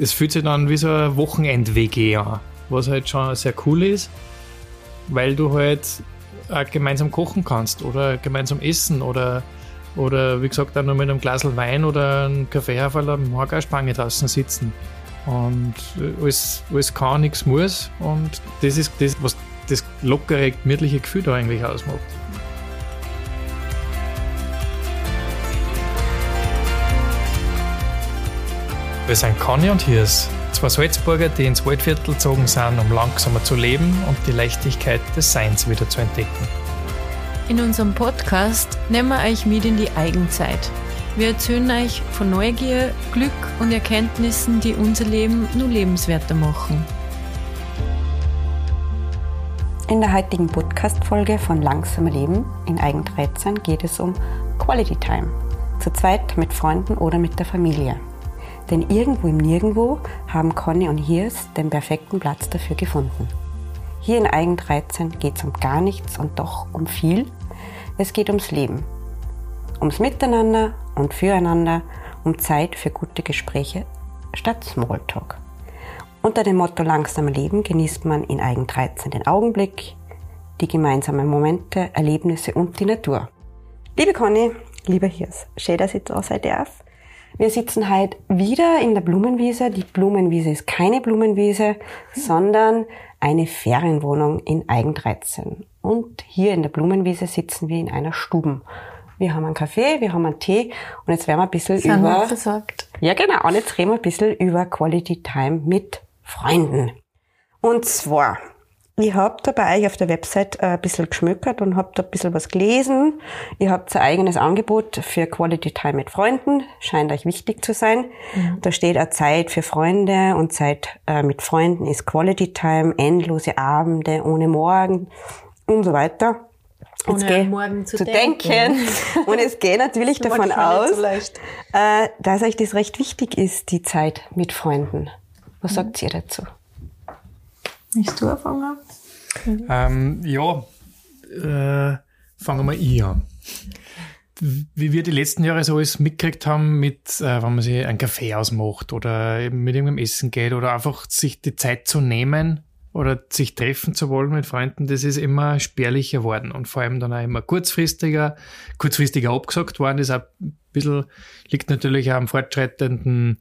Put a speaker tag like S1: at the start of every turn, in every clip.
S1: es fühlt sich dann wie so ein Wochenend-WG an, was halt schon sehr cool ist, weil du halt auch gemeinsam kochen kannst oder gemeinsam essen oder, oder wie gesagt, dann nur mit einem Glas Wein oder einem Kaffeehaferl am Spange draußen sitzen. Und alles, alles kann, nichts muss. Und das ist das, was das lockere, gemütliche Gefühl da eigentlich ausmacht. Wir sind Conny und Hirs, zwei Salzburger, die ins Waldviertel gezogen sind, um langsamer zu leben und die Leichtigkeit des Seins wieder zu entdecken.
S2: In unserem Podcast nehmen wir euch mit in die Eigenzeit. Wir erzählen euch von Neugier, Glück und Erkenntnissen, die unser Leben nur lebenswerter machen.
S3: In der heutigen Podcast-Folge von Langsamer Leben in Eigen 13 geht es um Quality Time. Zu zweit mit Freunden oder mit der Familie. Denn irgendwo im Nirgendwo haben Conny und Hirs den perfekten Platz dafür gefunden. Hier in Eigen 13 geht es um gar nichts und doch um viel. Es geht ums Leben. Ums Miteinander und Füreinander, um Zeit für gute Gespräche statt Smalltalk. Unter dem Motto Langsamer Leben genießt man in Eigen 13 den Augenblick, die gemeinsamen Momente, Erlebnisse und die Natur. Liebe Conny, lieber Hirs, schön, dass ich da sein darf. Wir sitzen heute wieder in der Blumenwiese. Die Blumenwiese ist keine Blumenwiese, sondern eine Ferienwohnung in Eigen 13. Und hier in der Blumenwiese sitzen wir in einer Stuben. Wir haben einen Kaffee, wir haben einen Tee und jetzt werden wir ein bisschen
S2: Sind
S3: über...
S2: versorgt.
S3: Ja, genau. Und jetzt reden wir ein bisschen über Quality Time mit Freunden. Und zwar, ich hab da bei euch auf der Website äh, ein bisschen geschmückert und hab da ein bisschen was gelesen. Ihr habt ein eigenes Angebot für Quality Time mit Freunden. Scheint euch wichtig zu sein. Da steht auch Zeit für Freunde und Zeit äh, mit Freunden ist Quality Time, endlose Abende ohne Morgen und so weiter.
S2: Ohne
S3: geh-
S2: am Morgen zu
S3: denken.
S2: denken.
S3: Und es geht natürlich davon aus,
S2: so
S3: äh, dass euch das recht wichtig ist, die Zeit mit Freunden. Was sagt ihr dazu?
S2: Willst du anfangen?
S1: Ähm, ja, äh, fangen wir ich an. Wie wir die letzten Jahre so alles mitgekriegt haben, mit, äh, wenn man sich einen Kaffee ausmacht oder mit irgendeinem Essen geht oder einfach sich die Zeit zu nehmen oder sich treffen zu wollen mit Freunden, das ist immer spärlicher worden und vor allem dann auch immer kurzfristiger, kurzfristiger abgesagt worden. Das ist auch ein bisschen, liegt natürlich auch am fortschreitenden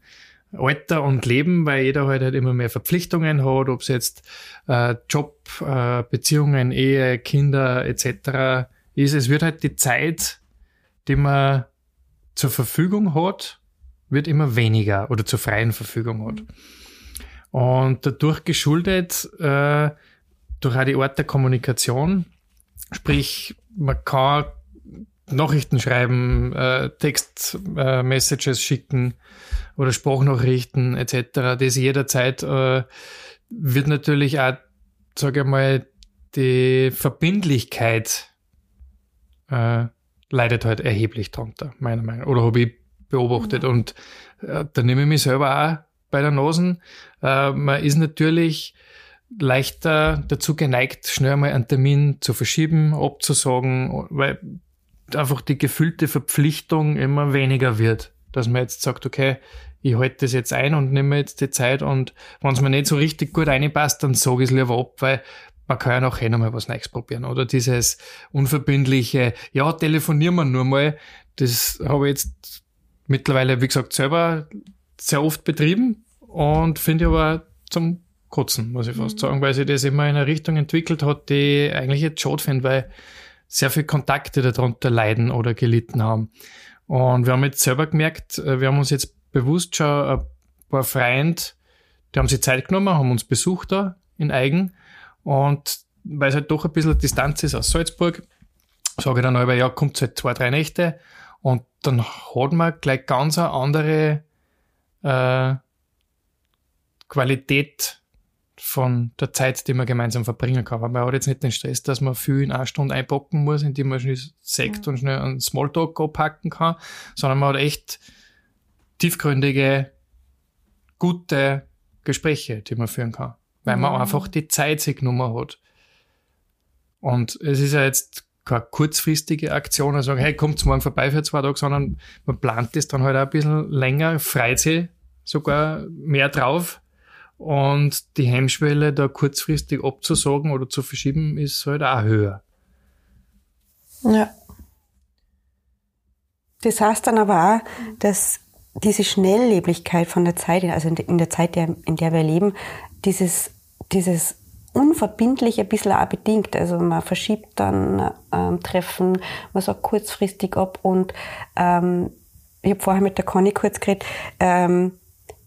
S1: Alter und Leben, weil jeder halt, halt immer mehr Verpflichtungen hat, ob es jetzt äh, Job, äh, Beziehungen, Ehe, Kinder etc. ist. Es wird halt die Zeit, die man zur Verfügung hat, wird immer weniger oder zur freien Verfügung hat. Und dadurch geschuldet, äh, durch auch die Art der Kommunikation, sprich, man kann Nachrichten schreiben, äh, Text-Messages äh, Messages schicken oder Sprachnachrichten etc. Das jederzeit äh, wird natürlich auch, sage ich mal, die Verbindlichkeit äh, leidet halt erheblich drunter, meiner Meinung nach. Oder habe ich beobachtet. Und äh, da nehme ich mich selber auch bei der Nasen. Äh, man ist natürlich leichter dazu geneigt, schnell mal einen Termin zu verschieben, abzusagen, weil einfach die gefühlte Verpflichtung immer weniger wird. Dass man jetzt sagt, okay, ich halte das jetzt ein und nehme jetzt die Zeit und wenn es mir nicht so richtig gut reinpasst, dann sage ich es lieber ab, weil man kann ja nachher noch mal was Neues probieren. Oder dieses unverbindliche, ja, telefonieren wir nur mal, das habe ich jetzt mittlerweile, wie gesagt, selber sehr oft betrieben und finde ich aber zum Kotzen, muss ich fast sagen, weil sich das immer in eine Richtung entwickelt hat, die ich eigentlich jetzt schade finde, weil sehr viele Kontakte darunter leiden oder gelitten haben. Und wir haben jetzt selber gemerkt, äh, wir haben uns jetzt bewusst schon ein paar Freunde, die haben sich Zeit genommen, haben uns besucht da in Eigen. Und weil es halt doch ein bisschen Distanz ist aus Salzburg, sage ich dann aber, ja, kommt halt zwei, drei Nächte. Und dann hat man gleich ganz eine andere äh, Qualität von der Zeit, die man gemeinsam verbringen kann. Weil man hat jetzt nicht den Stress, dass man viel in einer Stunde einpacken muss, indem man schnell Sekt und schnell einen Smalltalk abpacken kann, sondern man hat echt tiefgründige, gute Gespräche, die man führen kann. Weil man
S2: Mhm.
S1: einfach die Zeit sich genommen hat. Und es ist ja jetzt keine kurzfristige Aktion, also sagen, hey, kommt morgen vorbei für zwei Tage, sondern man plant das dann halt auch ein bisschen länger, freut sich sogar mehr drauf. Und die Hemmschwelle, da kurzfristig abzusagen oder zu verschieben, ist halt auch höher.
S3: Ja. Das heißt dann aber auch, dass diese Schnellleblichkeit von der Zeit, also in der Zeit, in der wir leben, dieses, dieses unverbindlich ein bisschen auch bedingt. Also man verschiebt dann ähm, Treffen, man sagt kurzfristig ab und ähm, ich habe vorher mit der Conny kurz geredet, ähm,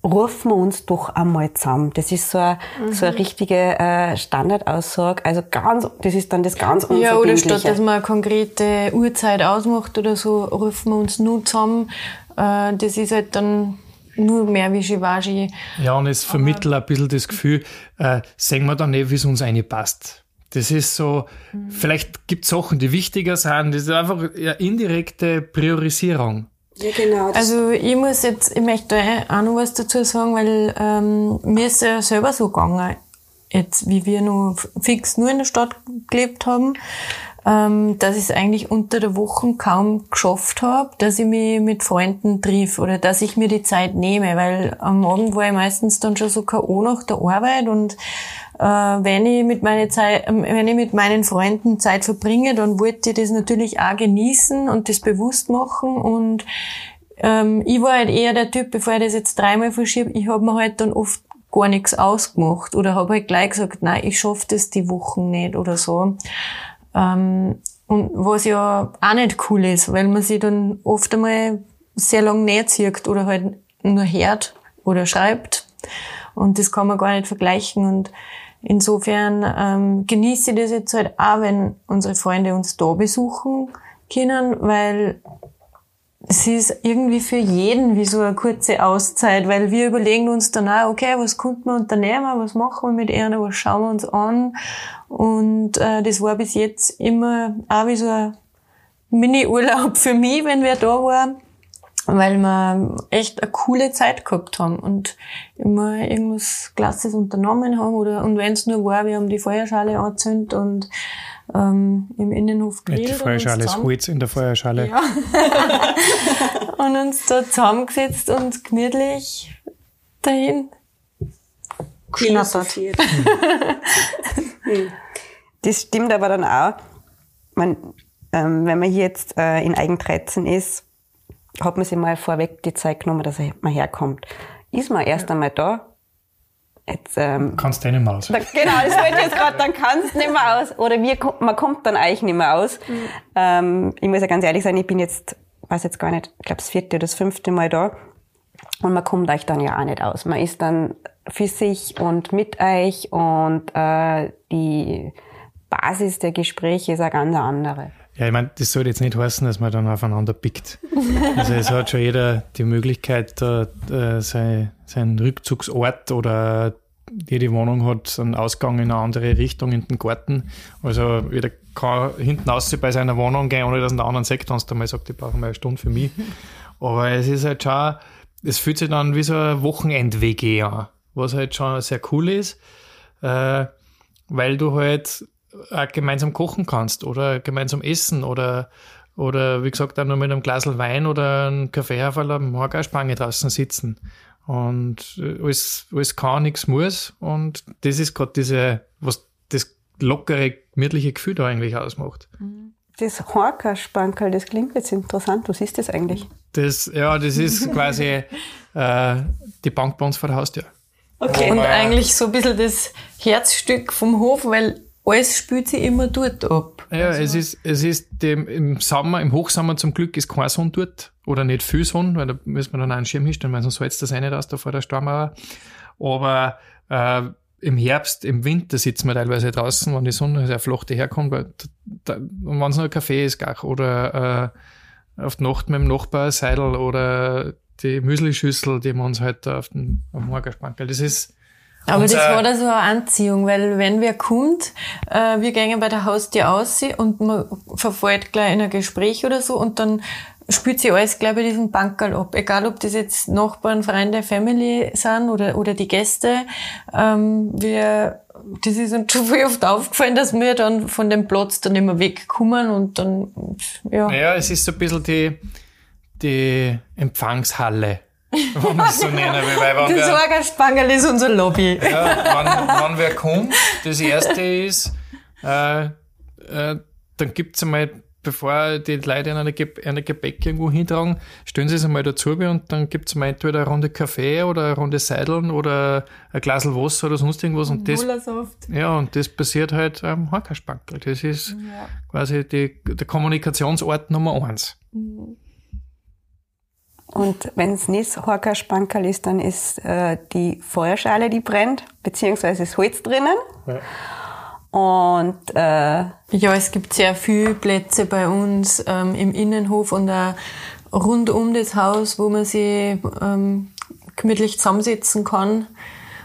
S3: rufen wir uns doch einmal zusammen. Das ist so eine, mhm. so eine richtige äh, Standardaussage. Also ganz, das ist dann das ganz Unverbindliche.
S2: Ja, oder statt dass man eine konkrete Uhrzeit ausmacht oder so, rufen wir uns nur zusammen. Äh, das ist halt dann nur mehr wie Shivaji.
S1: Ja, und es vermittelt ein bisschen das Gefühl, äh, sehen wir dann nicht, wie es uns passt. Das ist so, mhm. vielleicht gibt es Sachen, die wichtiger sind. Das ist einfach eine indirekte Priorisierung.
S2: Ja, genau. Also ich muss jetzt, ich möchte auch noch was dazu sagen, weil ähm, mir ist ja selber so gegangen, jetzt wie wir noch fix nur in der Stadt gelebt haben ähm, dass ich es eigentlich unter der Woche kaum geschafft habe, dass ich mich mit Freunden triff oder dass ich mir die Zeit nehme, weil am Abend war ich meistens dann schon so K.O. nach der Arbeit und wenn ich mit meine Zeit, äh, wenn ich mit meinen Freunden Zeit verbringe, dann wollte ich das natürlich auch genießen und das bewusst machen und ähm, ich war halt eher der Typ, bevor ich das jetzt dreimal verschiebe, ich habe mir halt dann oft gar nichts ausgemacht oder habe halt gleich gesagt, nein, ich schaffe das die Wochen nicht oder so. Ähm, und was ja auch nicht cool ist, weil man sich dann oft einmal sehr lang näher zieht oder halt nur hört oder schreibt. Und das kann man gar nicht vergleichen. Und insofern ähm, genieße ich das jetzt halt auch, wenn unsere Freunde uns da besuchen können, weil es ist irgendwie für jeden wie so eine kurze Auszeit, weil wir überlegen uns dann auch, okay, was könnten wir unternehmen, was machen wir mit ihnen, was schauen wir uns an. Und äh, das war bis jetzt immer auch wie so ein Mini-Urlaub für mich, wenn wir da waren, weil wir echt eine coole Zeit gehabt haben und immer irgendwas Klasses unternommen haben. Oder, und wenn es nur war, wir haben die Feuerschale angezündet und ähm, im Innenhof
S1: grillt. Die Feuerschale ist Holz in der Feuerschale. Ja.
S2: und uns da zusammengesetzt und gemütlich dahin
S3: geschnattert. das stimmt aber dann auch. Man, ähm, wenn man hier jetzt äh, in Eigen 13 ist, hat man sich mal vorweg die Zeit genommen, dass man herkommt. Ist man erst einmal da,
S1: Jetzt, ähm, kannst du nicht mehr aus.
S3: Da, genau, das wollte ich jetzt gerade, dann kannst du nicht mehr aus. Oder wir, man kommt dann eigentlich nicht mehr aus. Mhm. Ähm, ich muss ja ganz ehrlich sein, ich bin jetzt, weiß jetzt gar nicht, ich glaube das vierte oder das fünfte Mal da. Und man kommt euch dann ja auch nicht aus. Man ist dann für sich und mit euch und äh, die Basis der Gespräche ist eine ganz andere.
S1: Ja, ich meine, das soll jetzt nicht heißen, dass man dann aufeinander pickt. Also es hat schon jeder die Möglichkeit, da, äh, sein, sein Rückzugsort oder jede Wohnung hat einen Ausgang in eine andere Richtung in den Garten. Also jeder kann hinten raus bei seiner Wohnung gehen, ohne dass er einen anderen Sektor sonst einmal sagt, ich brauche mal eine Stunde für mich. Aber es ist halt schon, es fühlt sich dann wie so ein Wochenend-WG an, was halt schon sehr cool ist, äh, weil du halt gemeinsam kochen kannst oder gemeinsam essen oder, oder wie gesagt, auch nur mit einem Glas Wein oder einem Kaffee auf einer Morgenspange draußen sitzen. Und äh, alles, alles kann, nichts muss. Und das ist gerade diese, was das lockere, gemütliche Gefühl da eigentlich ausmacht.
S3: Das Horkerspankerl, das klingt jetzt interessant. Was ist das eigentlich?
S1: Das, ja, das ist quasi äh, die Bank bei uns vor der Haustür.
S2: Okay. Und eigentlich so ein bisschen das Herzstück vom Hof, weil alles spielt sich immer dort ab.
S1: Ja, also. es ist, es ist dem, im Sommer, im Hochsommer zum Glück ist kein Sonne dort oder nicht viel Sonne, weil da müssen wir dann einen Schirm hinstellen, weil sonst salzt das nicht aus da vor der Stormauer. Aber äh, im Herbst, im Winter sitzen wir teilweise draußen, wenn die Sonne sehr flach daherkommt, weil da, und wenn es noch ein Kaffee ist, gar, oder äh, auf die Nacht mit dem Nachbar Seidel oder die Müslischüssel, die wir uns halt auf den auf dem Morgenspankel. Das ist
S2: aber das war da so eine Anziehung, weil wenn wer kommt, äh, wir gehen bei der Haustür aus und man verfolgt gleich in ein Gespräch oder so und dann spürt sich alles gleich bei diesem Bankerl ab. Egal, ob das jetzt Nachbarn, Freunde, Family sind oder, oder die Gäste. Ähm, wir, das ist uns schon viel oft aufgefallen, dass wir dann von dem Platz dann immer wegkommen und dann,
S1: ja. Naja, es ist so ein bisschen die, die Empfangshalle wenn man es so nennen will. Weil wenn
S2: Das Orgaspangerl ist unser Lobby.
S1: ja, wenn, wenn wer kommt, das erste ist, äh, äh, dann gibt's einmal, bevor die Leute in eine, Ge eine Gebäck irgendwo hintragen, stellen sie es einmal dazu und dann gibt's einmal entweder eine Runde Kaffee oder eine Runde Seideln oder ein Glas Wasser oder sonst irgendwas und das. Ja, und das passiert halt am Hackerspankel. Das ist quasi die, der Kommunikationsort Nummer eins.
S3: Und wenn es nicht Horkerspankerl ist, dann ist äh, die Feuerschale, die brennt, beziehungsweise das Holz drinnen. Und äh,
S2: Ja, es gibt sehr viele Plätze bei uns ähm, im Innenhof und auch rund um das Haus, wo man sich ähm, gemütlich zusammensitzen kann.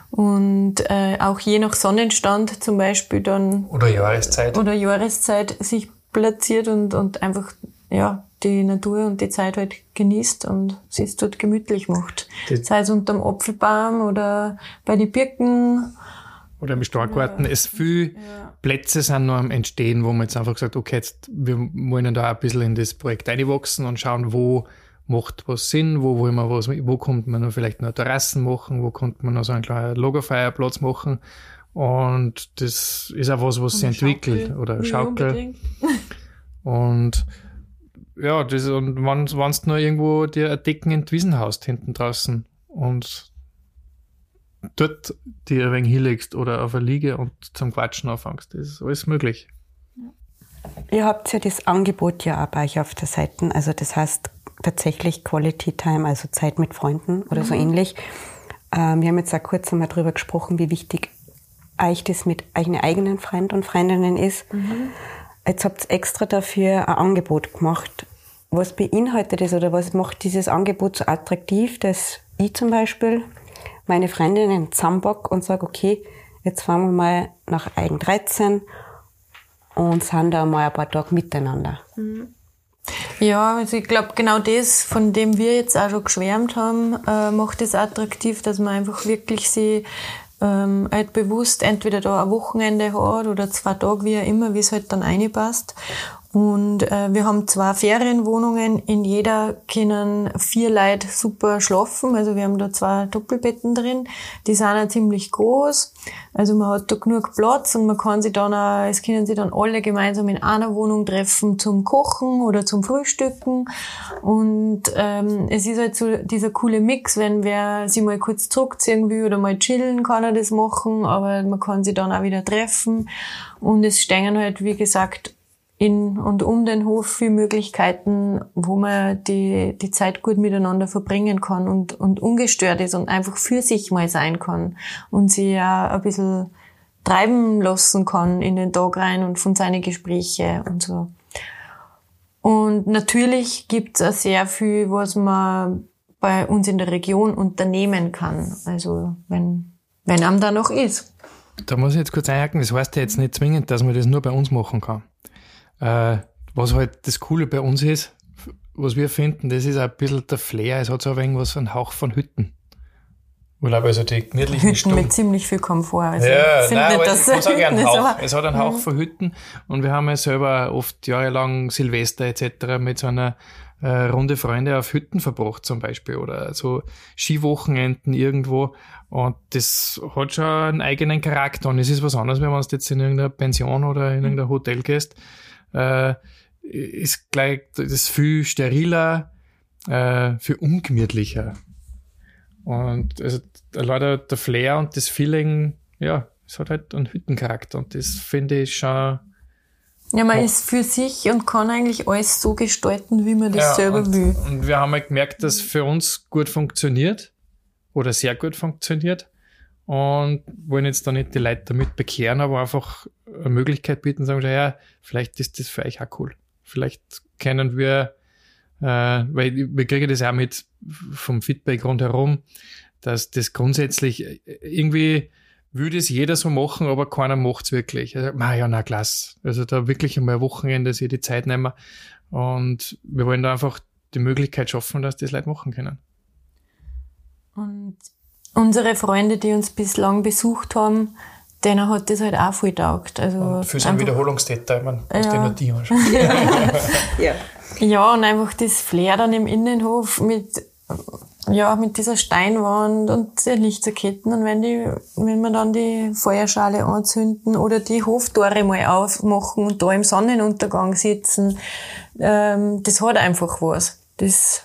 S2: Und äh, auch je nach Sonnenstand zum Beispiel dann
S1: Oder Jahreszeit.
S2: oder Jahreszeit sich platziert und, und einfach ja, die Natur und die Zeit halt genießt und sie es dort gemütlich macht.
S1: Das-
S2: Sei es unterm Apfelbaum oder bei den Birken.
S1: Oder im Starkgarten. Es viele Plätze sind noch am Entstehen, wo man jetzt einfach sagt, okay, jetzt, wir wollen da ein bisschen in das Projekt reinwachsen und schauen, wo macht was Sinn, wo wollen wir was, wo kommt man noch vielleicht noch Terrassen machen, wo kommt man noch so einen kleinen Lagerfeuerplatz machen. Und das ist auch was, was sich entwickelt. Oder
S2: Ja,
S1: Schaukel.
S2: unbedingt.
S1: Und ja, das, und wenn du nur irgendwo dir ein Decken in die Wiesen haust, hinten draußen und dort dir ein wenig hinlegst oder auf eine Liege und zum Quatschen anfängst, das ist alles möglich.
S3: ihr habt ja das Angebot ja auch bei euch auf der Seite. Also das heißt tatsächlich Quality Time, also Zeit mit Freunden oder so ähnlich. Ähm, wir haben jetzt auch kurz einmal drüber gesprochen, wie wichtig euch das mit euren eigenen Freunden und Freundinnen ist. Jetzt habt ihr extra dafür ein Angebot gemacht. Was beinhaltet es oder was macht dieses Angebot so attraktiv, dass ich zum Beispiel meine Freundinnen zusammenbock und sage, okay, jetzt fahren wir mal nach Eigen 13 und sind da mal ein paar Tage miteinander.
S2: Ja, also ich glaube, genau das, von dem wir jetzt auch schon geschwärmt haben, äh, macht es attraktiv, dass man einfach wirklich sie ähm, halt bewusst entweder da ein Wochenende hat oder zwei Tage, wie auch immer, wie es halt dann reinpasst. Und äh, wir haben zwei Ferienwohnungen, in jeder können vier Leute super schlafen. Also wir haben da zwei Doppelbetten drin. Die sind auch ziemlich groß. Also man hat da genug Platz und man kann sich dann auch, es können sich dann alle gemeinsam in einer Wohnung treffen zum Kochen oder zum Frühstücken. Und ähm, es ist halt so dieser coole Mix, wenn wer sich mal kurz zurückziehen will oder mal chillen, kann er das machen, aber man kann sich dann auch wieder treffen. Und es stehen halt, wie gesagt, in und um den Hof viele Möglichkeiten, wo man die, die Zeit gut miteinander verbringen kann und, und ungestört ist und einfach für sich mal sein kann und sich ja ein bisschen treiben lassen kann in den Tag rein und von seinen Gespräche und so. Und natürlich gibt's auch sehr viel, was man bei uns in der Region unternehmen kann. Also wenn, wenn einem da noch ist.
S1: Da muss ich jetzt kurz einhaken, das heißt ja jetzt nicht zwingend, dass man das nur bei uns machen kann. Äh, was halt das Coole bei uns ist, was wir finden, das ist ein bisschen der Flair, es hat so ein wenig was, einen Hauch von Hütten. Aber also die gemütlichen
S2: Hütten mit ziemlich viel Komfort. Also
S1: Ja,
S2: finde
S1: nein,
S2: nicht, dass
S1: ich sagen, einen Hauch. Es hat einen Hauch von Hütten und wir haben ja selber oft jahrelang Silvester etc. mit so einer äh, Runde Freunde auf Hütten verbracht zum Beispiel oder so Skiwochenenden irgendwo und das hat schon einen eigenen Charakter und es ist was anderes, wenn man jetzt in irgendeiner Pension oder in irgendein Hotel gehst, äh, ist gleich das ist viel steriler, äh, viel ungemütlicher. Und also leider der Flair und das Feeling, ja, es hat halt einen Hüttencharakter und das finde ich schon.
S2: Ja, man ist für sich und kann eigentlich alles so gestalten, wie man das
S1: ja,
S2: selber
S1: und,
S2: will.
S1: Und wir haben halt gemerkt, dass für uns gut funktioniert oder sehr gut funktioniert und wollen jetzt da nicht die Leute damit bekehren, aber einfach eine Möglichkeit bieten, sagen, ja, vielleicht ist das für euch auch cool. Vielleicht können wir, äh, weil wir kriegen das auch mit vom Feedback rundherum, dass das grundsätzlich irgendwie würde es jeder so machen, aber keiner macht's wirklich. Also, na ja, na klasse. Also da wirklich einmal ein Wochenende sich die Zeit nehmen. Und wir wollen da einfach die Möglichkeit schaffen, dass das Leute machen können.
S2: Und unsere Freunde, die uns bislang besucht haben, denen hat das halt auch viel taugt. Also
S1: Für so einen Wiederholungstäter, ich meine,
S2: Ja.
S1: dir nur die anschauen.
S3: Ja.
S2: Ja, und einfach das Flair dann im Innenhof mit ja, mit dieser Steinwand und der Lichterketten und wenn die, wenn wir dann die Feuerschale anzünden oder die Hoftore mal aufmachen und da im Sonnenuntergang sitzen, ähm, das hat einfach was. Das,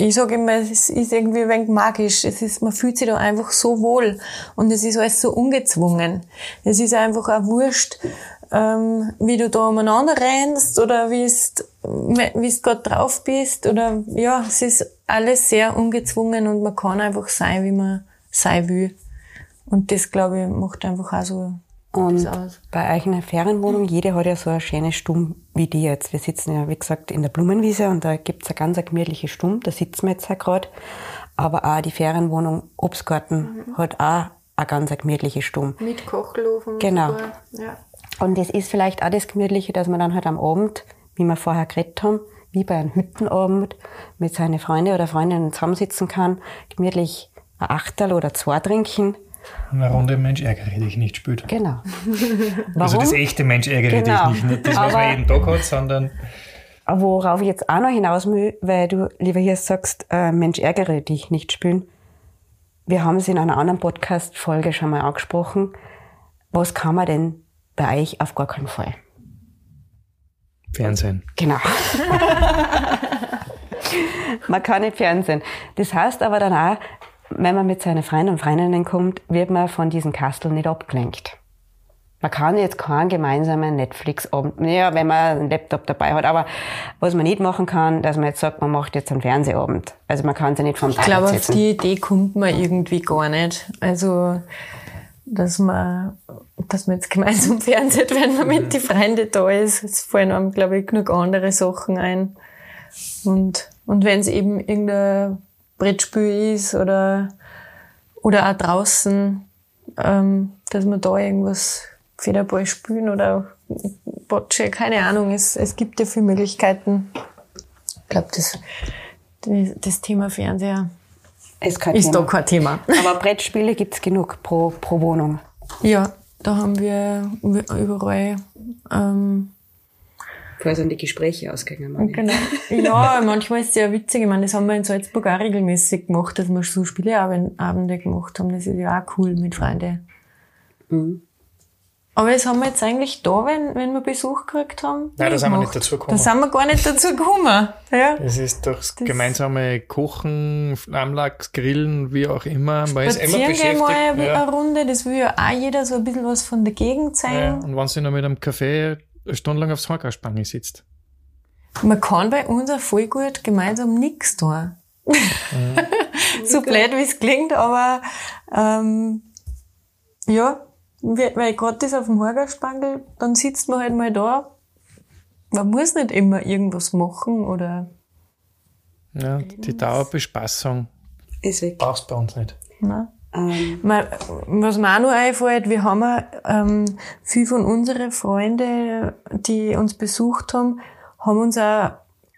S2: ich sage immer, es ist irgendwie ein wenig magisch. Es ist, man fühlt sich da einfach so wohl und es ist alles so ungezwungen. Es ist einfach auch wurscht, ähm, wie du da umeinander rennst oder wie du gerade drauf bist oder ja, es ist alles sehr ungezwungen und man kann einfach sein, wie man sein will. Und das, glaube ich, macht einfach auch so
S3: und bei euch in der Ferienwohnung, jede hat ja so eine schöne Stumm wie die jetzt. Wir sitzen ja, wie gesagt, in der Blumenwiese und da gibt's eine ganz gemütliche Stumm, da sitzen wir jetzt ja gerade. Aber auch die Ferienwohnung Obstgarten mhm. hat auch eine ganz gemütliche Stumm.
S2: Mit Kochlofen.
S3: Genau. Ja. Und das ist vielleicht auch das Gemütliche, dass man dann halt am Abend, wie wir vorher geredet haben, wie bei einem Hüttenabend mit seinen Freunden oder Freundinnen zusammensitzen kann, gemütlich ein Achtel oder zwei trinken.
S1: Eine Runde Mensch ärgere dich nicht spielt.
S3: Genau.
S1: also das echte Mensch ärgere genau. dich nicht. Nicht das, was man jeden Tag hat, sondern.
S3: Worauf ich jetzt auch noch hinaus will, weil du, lieber hier sagst, äh, Mensch ärgere dich nicht spielen. Wir haben es in einer anderen Podcast-Folge schon mal angesprochen. Was kann man denn bei euch auf gar keinen Fall.
S1: Fernsehen.
S3: Genau. man kann nicht Fernsehen. Das heißt aber dann auch, wenn man mit seinen Freunden und Freundinnen kommt, wird man von diesem Kastel nicht abgelenkt. Man kann jetzt keinen gemeinsamen Netflix-Abend, ja, wenn man einen Laptop dabei hat, aber was man nicht machen kann, dass man jetzt sagt, man macht jetzt einen Fernsehabend. Also man kann sich nicht vom
S2: Ich glaube, auf die Idee kommt man irgendwie gar nicht. Also, dass man, dass man jetzt gemeinsam fernseht, wenn man mit den Freunden da ist. Es fallen einem, glaube ich, genug andere Sachen ein. Und, und wenn es eben irgendein Brettspiel ist oder, oder auch draußen, ähm, dass man da irgendwas Federball spielen oder Bocce, keine Ahnung. Es, es gibt ja viele Möglichkeiten. Ich glaube, das, das Thema Fernseher ist, kein ist Thema. da kein Thema.
S3: Aber Brettspiele gibt's genug pro, pro Wohnung.
S2: Ja, da haben wir überall. Ähm,
S3: Vorher sind die Gespräche ausgegangen.
S2: Genau. Ja, manchmal ist es sehr witzig. Ich meine, das haben wir in Salzburg auch regelmäßig gemacht, dass wir so Spieleabende gemacht haben. Das ist ja auch cool mit Freunden. Mhm. Aber das haben wir jetzt eigentlich da, wenn, wenn wir Besuch gekriegt haben.
S1: Nein, da sind wir nicht dazu gekommen.
S2: Da sind wir gar nicht dazu gekommen. Ja.
S1: Es ist doch das gemeinsame Kochen, Flammlachs, Grillen, wie auch immer.
S2: Man ist immer beschäftigt. mal eine, ja. eine Runde, das will ja auch jeder so ein bisschen was von der Gegend zeigen. Ja.
S1: Und wenn sie noch mit einem Kaffee eine Stunde lang aufs Horgaspange sitzt.
S2: Man kann bei uns auch voll gut gemeinsam nichts tun. Mhm. so blöd, wie es klingt, aber ähm, ja, weil gerade das auf dem Horgerspangel, dann sitzt man halt mal da. Man muss nicht immer irgendwas machen oder.
S1: Ja, die
S3: weg.
S1: Brauchst bei uns nicht.
S2: Nein. Ähm. Was mir auch noch einfällt, wir haben ähm, viele von unseren Freunden, die uns besucht haben, haben uns auch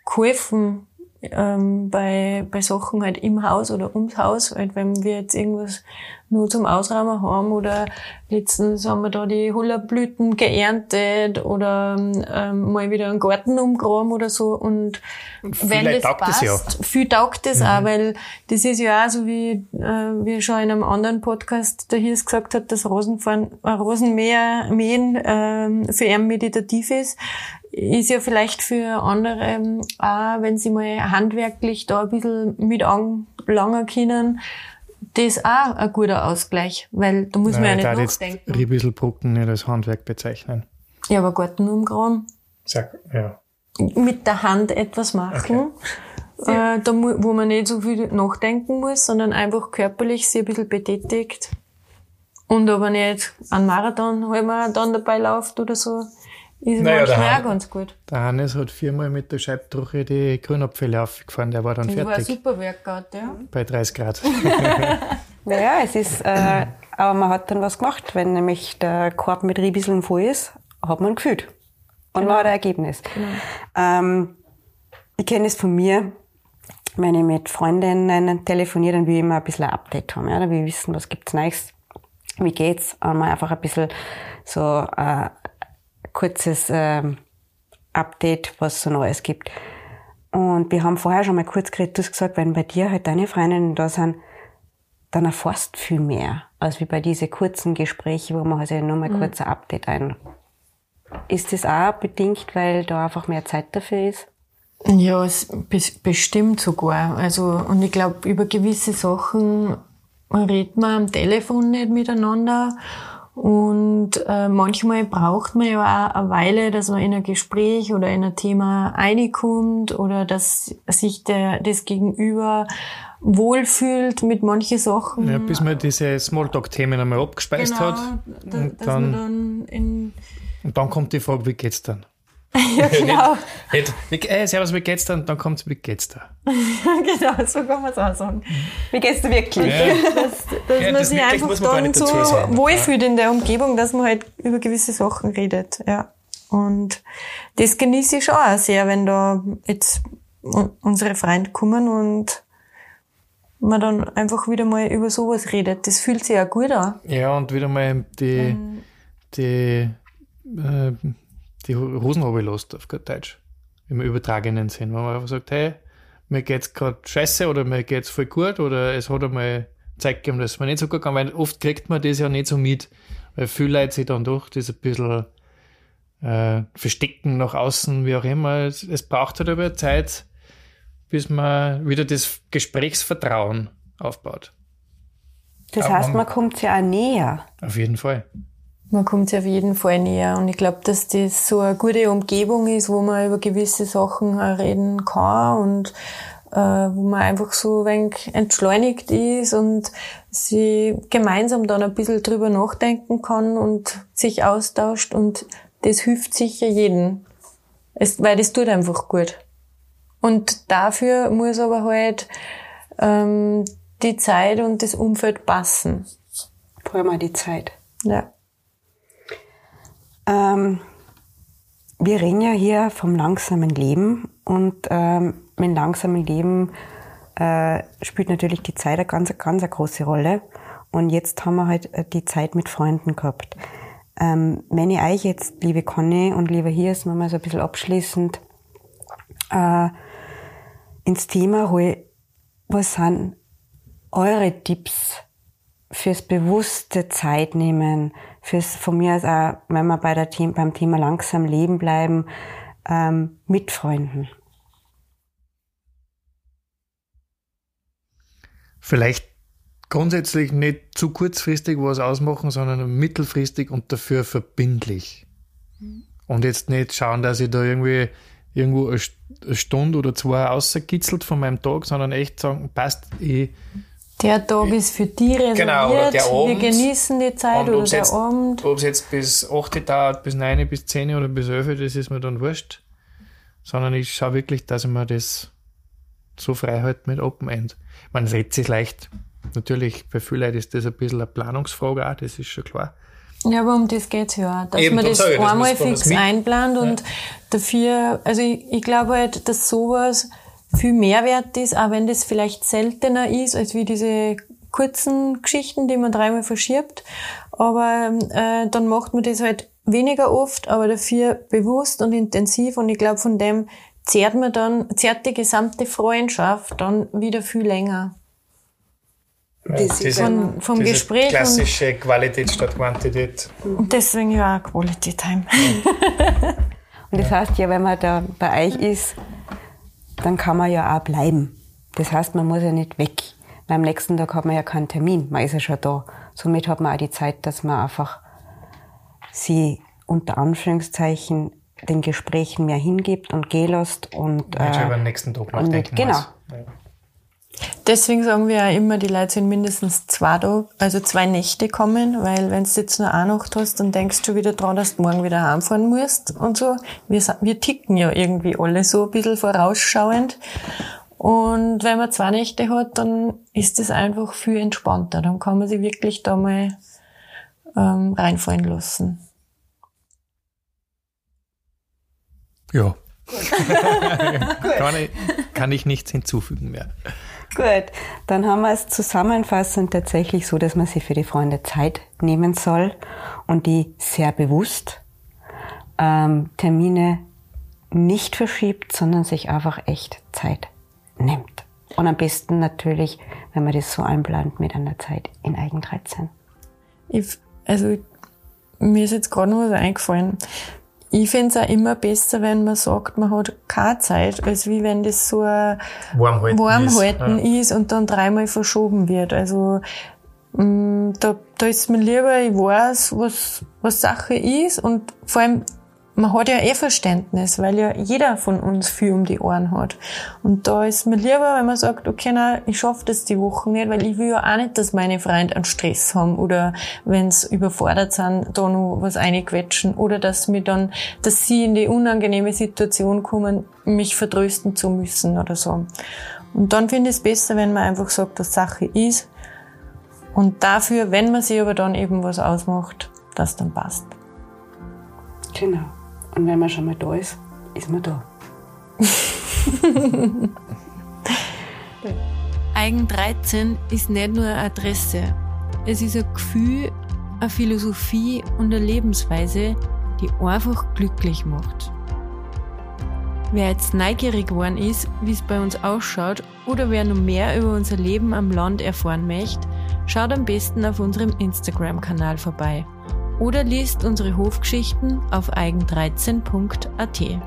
S2: geholfen, ähm, bei, bei Sachen halt im Haus oder ums Haus, halt wenn wir jetzt irgendwas nur zum Ausraumen haben oder letztens haben wir da die Hullerblüten geerntet oder ähm, mal wieder einen Garten umgraben oder so und, und wenn das passt, das ja. viel taugt das mhm. auch, weil das ist ja auch so wie äh, wie schon in einem anderen Podcast der hier gesagt hat, dass Rosenfahren, äh, Rosenmähen äh, für ihn meditativ ist ist ja vielleicht für andere ähm, auch, wenn sie mal handwerklich da ein bisschen mit anlangen können, das auch ein guter Ausgleich, weil da muss Nein, man ja nicht nachdenken.
S1: Ich Ribisselbrucken nicht als Handwerk bezeichnen.
S2: Ja, aber Garten umgraben.
S1: Sag, ja.
S2: Mit der Hand etwas machen. Okay. Äh, da, wo man nicht so viel nachdenken muss, sondern einfach körperlich sich ein bisschen betätigt. Und aber nicht einen Marathon halber dann dabei läuft oder so. Ist naja, manchmal auch ganz gut.
S1: Der Hannes hat viermal mit der Scheibtruche die Grünabfälle aufgefahren, der war dann
S2: das
S1: fertig.
S2: Das war ein super Workout, ja.
S1: Bei 30 Grad.
S3: naja, es ist, äh, aber man hat dann was gemacht. Wenn nämlich der Korb mit Riebiseln voll ist, hat man gefühlt. Und genau. man hat ein Ergebnis. Genau. Ähm, ich kenne es von mir, wenn ich mit Freundinnen telefoniere, dann will ich immer ein bisschen ein Update haben. Ja? Dann will ich wissen, was gibt's Neues, wie geht's, und mal einfach ein bisschen so äh, kurzes ähm, Update, was es so Neues gibt. Und wir haben vorher schon mal kurz geredet, du hast gesagt, wenn bei dir halt deine Freundinnen da sind, dann erfasst viel mehr, als wie bei diesen kurzen Gesprächen, wo man halt nur mal kurz ein Update ein. Ist das auch bedingt, weil da einfach mehr Zeit dafür ist?
S2: Ja, es bes- bestimmt sogar. Also, und ich glaube, über gewisse Sachen redet man am Telefon nicht miteinander. Und äh, manchmal braucht man ja auch eine Weile, dass man in ein Gespräch oder in ein Thema reinkommt oder dass sich der, das Gegenüber wohlfühlt mit manchen Sachen.
S1: Ja, bis man diese Smalltalk-Themen einmal abgespeist hat.
S2: da,
S1: und dann-
S2: dann in,
S1: Und dann kommt die Frage, wie geht's dann?
S2: ja genau,
S1: Nicht, wie, äh, servus, wie geht's dann? Dann kommt's, wie geht's da?
S2: genau, so kann man es auch sagen.
S3: Wie geht's dir wirklich?
S2: dass, dass
S1: Ja,
S2: man
S1: das
S2: sich einfach
S1: muss man
S2: dann
S1: nicht
S2: so
S1: sagen.
S2: wohlfühlt in der Umgebung, dass man halt über gewisse Sachen redet, ja. Und das genieße ich schon auch sehr, wenn da jetzt un- unsere Freunde kommen und man dann einfach wieder mal über sowas redet. Das fühlt sich ja gut an.
S1: Ja, und wieder mal die, die, äh, die Hosen runterlässt, auf gut Deutsch. Im übertragenen Sinn. Wenn man einfach sagt, hey, mir geht's gerade scheiße oder mir geht's voll gut oder es hat einmal Zeit gegeben, dass mir nicht so gut kann, weil oft kriegt man das ja nicht so mit, weil viele Leute sich dann doch das ein bisschen äh, verstecken nach außen, wie auch immer. Es, es braucht halt aber Zeit, bis man wieder das Gesprächsvertrauen aufbaut.
S3: Das
S1: Aber
S3: heißt,
S1: man-
S3: man kommt sich auch näher.
S1: Auf jeden Fall.
S2: Man kommt sich auf jeden Fall näher. Und ich glaube, dass das so eine gute Umgebung ist, wo man über gewisse Sachen reden kann und äh, wo man einfach so ein wenig entschleunigt ist und sie gemeinsam dann ein bisschen drüber nachdenken kann und sich austauscht und das hilft sicher jedem. Es, weil das tut einfach gut. Und dafür muss aber halt ähm, die Zeit und das Umfeld passen.
S3: Vor allem die Zeit.
S2: Ja.
S3: Ähm, wir reden ja hier vom langsamen Leben und ähm, mit langsamen Leben äh, spielt natürlich die Zeit eine ganz, ganz eine große Rolle. Und jetzt haben wir halt äh, die Zeit mit Freunden gehabt. Ähm, wenn ich euch jetzt, liebe Conny und lieber Hirs, noch mal so ein bisschen abschließend äh, ins Thema hole, was sind eure Tipps fürs bewusste Zeit nehmen, fürs von mir aus auch, wenn wir bei der Thema, beim Thema langsam leben bleiben, ähm, mit Freunden.
S1: Vielleicht grundsätzlich nicht zu kurzfristig was ausmachen, sondern mittelfristig und dafür verbindlich. Und jetzt nicht schauen, dass ich da irgendwie irgendwo eine St- eine Stunde oder zwei außerkitzelt von meinem Tag, sondern echt sagen, passt, ich
S2: Der Tag ist für die reserviert.
S1: Genau, oder der
S2: Wir
S1: Abend.
S2: genießen die Zeit oder der
S1: jetzt,
S2: Abend.
S1: Ob es jetzt bis 8 dauert, bis 9, bis 10 oder bis 11, das ist mir dann wurscht. Sondern ich schaue wirklich, dass ich mir das so frei halte mit Open End. Man redet sich leicht. Natürlich, bei vielen Leuten ist das ein bisschen eine Planungsfrage auch, das ist schon klar.
S2: Ja, aber um das geht's ja auch. Dass
S1: Eben,
S2: man das einmal fix einplant und dafür, also ich, ich glaube halt, dass sowas viel Mehrwert ist, auch wenn das vielleicht seltener ist, als wie diese kurzen Geschichten, die man dreimal verschiebt. Aber äh, dann macht man das halt weniger oft, aber dafür bewusst und intensiv. Und ich glaube, von dem zehrt man dann, zehrt die gesamte Freundschaft dann wieder viel länger.
S3: Das ist
S2: Von, vom Gespräch und
S1: klassische Qualität statt Quantität.
S2: Und deswegen ja auch Quality Time.
S3: Und das heißt ja, wenn man da bei euch ist, dann kann man ja auch bleiben. Das heißt, man muss ja nicht weg. Weil am nächsten Tag hat man ja keinen Termin, man ist ja schon da. Somit hat man auch die Zeit, dass man einfach sie unter Anführungszeichen den Gesprächen mehr hingibt und gehen lässt und
S1: Wenn schon über
S3: äh,
S1: den nächsten Tag
S3: und
S1: nachdenken
S3: genau.
S1: muss. Ja.
S2: Deswegen sagen wir ja immer, die Leute sind mindestens zwei Tage, also zwei Nächte kommen, weil wenn du jetzt nur eine Nacht hast, dann denkst du wieder dran, dass du morgen wieder heimfahren musst und so. Wir, wir ticken ja irgendwie alle so ein bisschen vorausschauend. Und wenn man zwei Nächte hat, dann ist es einfach viel entspannter. Dann kann man sich wirklich da mal ähm, reinfallen lassen.
S1: ja. kann, ich, kann ich nichts hinzufügen mehr.
S3: Gut, dann haben wir es zusammenfassend tatsächlich so, dass man sich für die Freunde Zeit nehmen soll und die sehr bewusst ähm, Termine nicht verschiebt, sondern sich einfach echt Zeit nimmt. Und am besten natürlich, wenn man das so einplant mit einer Zeit in Eigen 13.
S2: Ich, also, mir ist jetzt gerade noch was eingefallen. Ich finde es auch immer besser, wenn man sagt, man hat keine Zeit, als wie wenn das so ein
S1: Warmhalten,
S2: Warmhalten
S1: ist,
S2: ist und dann dreimal verschoben wird. Also mh, da, da ist mir lieber, ich weiß, was, was Sache ist und vor allem, man hat ja eh Verständnis, weil ja jeder von uns viel um die Ohren hat. Und da ist mir lieber, wenn man sagt, okay, na, ich schaffe das die Woche nicht, weil ich will ja auch nicht, dass meine Freunde einen Stress haben oder wenn sie überfordert sind, da noch was einquetschen oder dass mir dann, dass sie in die unangenehme Situation kommen, mich vertrösten zu müssen oder so. Und dann finde ich es besser, wenn man einfach sagt, dass Sache ist und dafür, wenn man sich aber dann eben was ausmacht, das dann passt.
S3: Genau. Und wenn man schon mal da ist, ist man da.
S2: Eigen 13 ist nicht nur eine Adresse. Es ist ein Gefühl, eine Philosophie und eine Lebensweise, die einfach glücklich macht. Wer jetzt neugierig geworden ist, wie es bei uns ausschaut, oder wer noch mehr über unser Leben am Land erfahren möchte, schaut am besten auf unserem Instagram-Kanal vorbei oder liest unsere Hofgeschichten auf eigen13.at.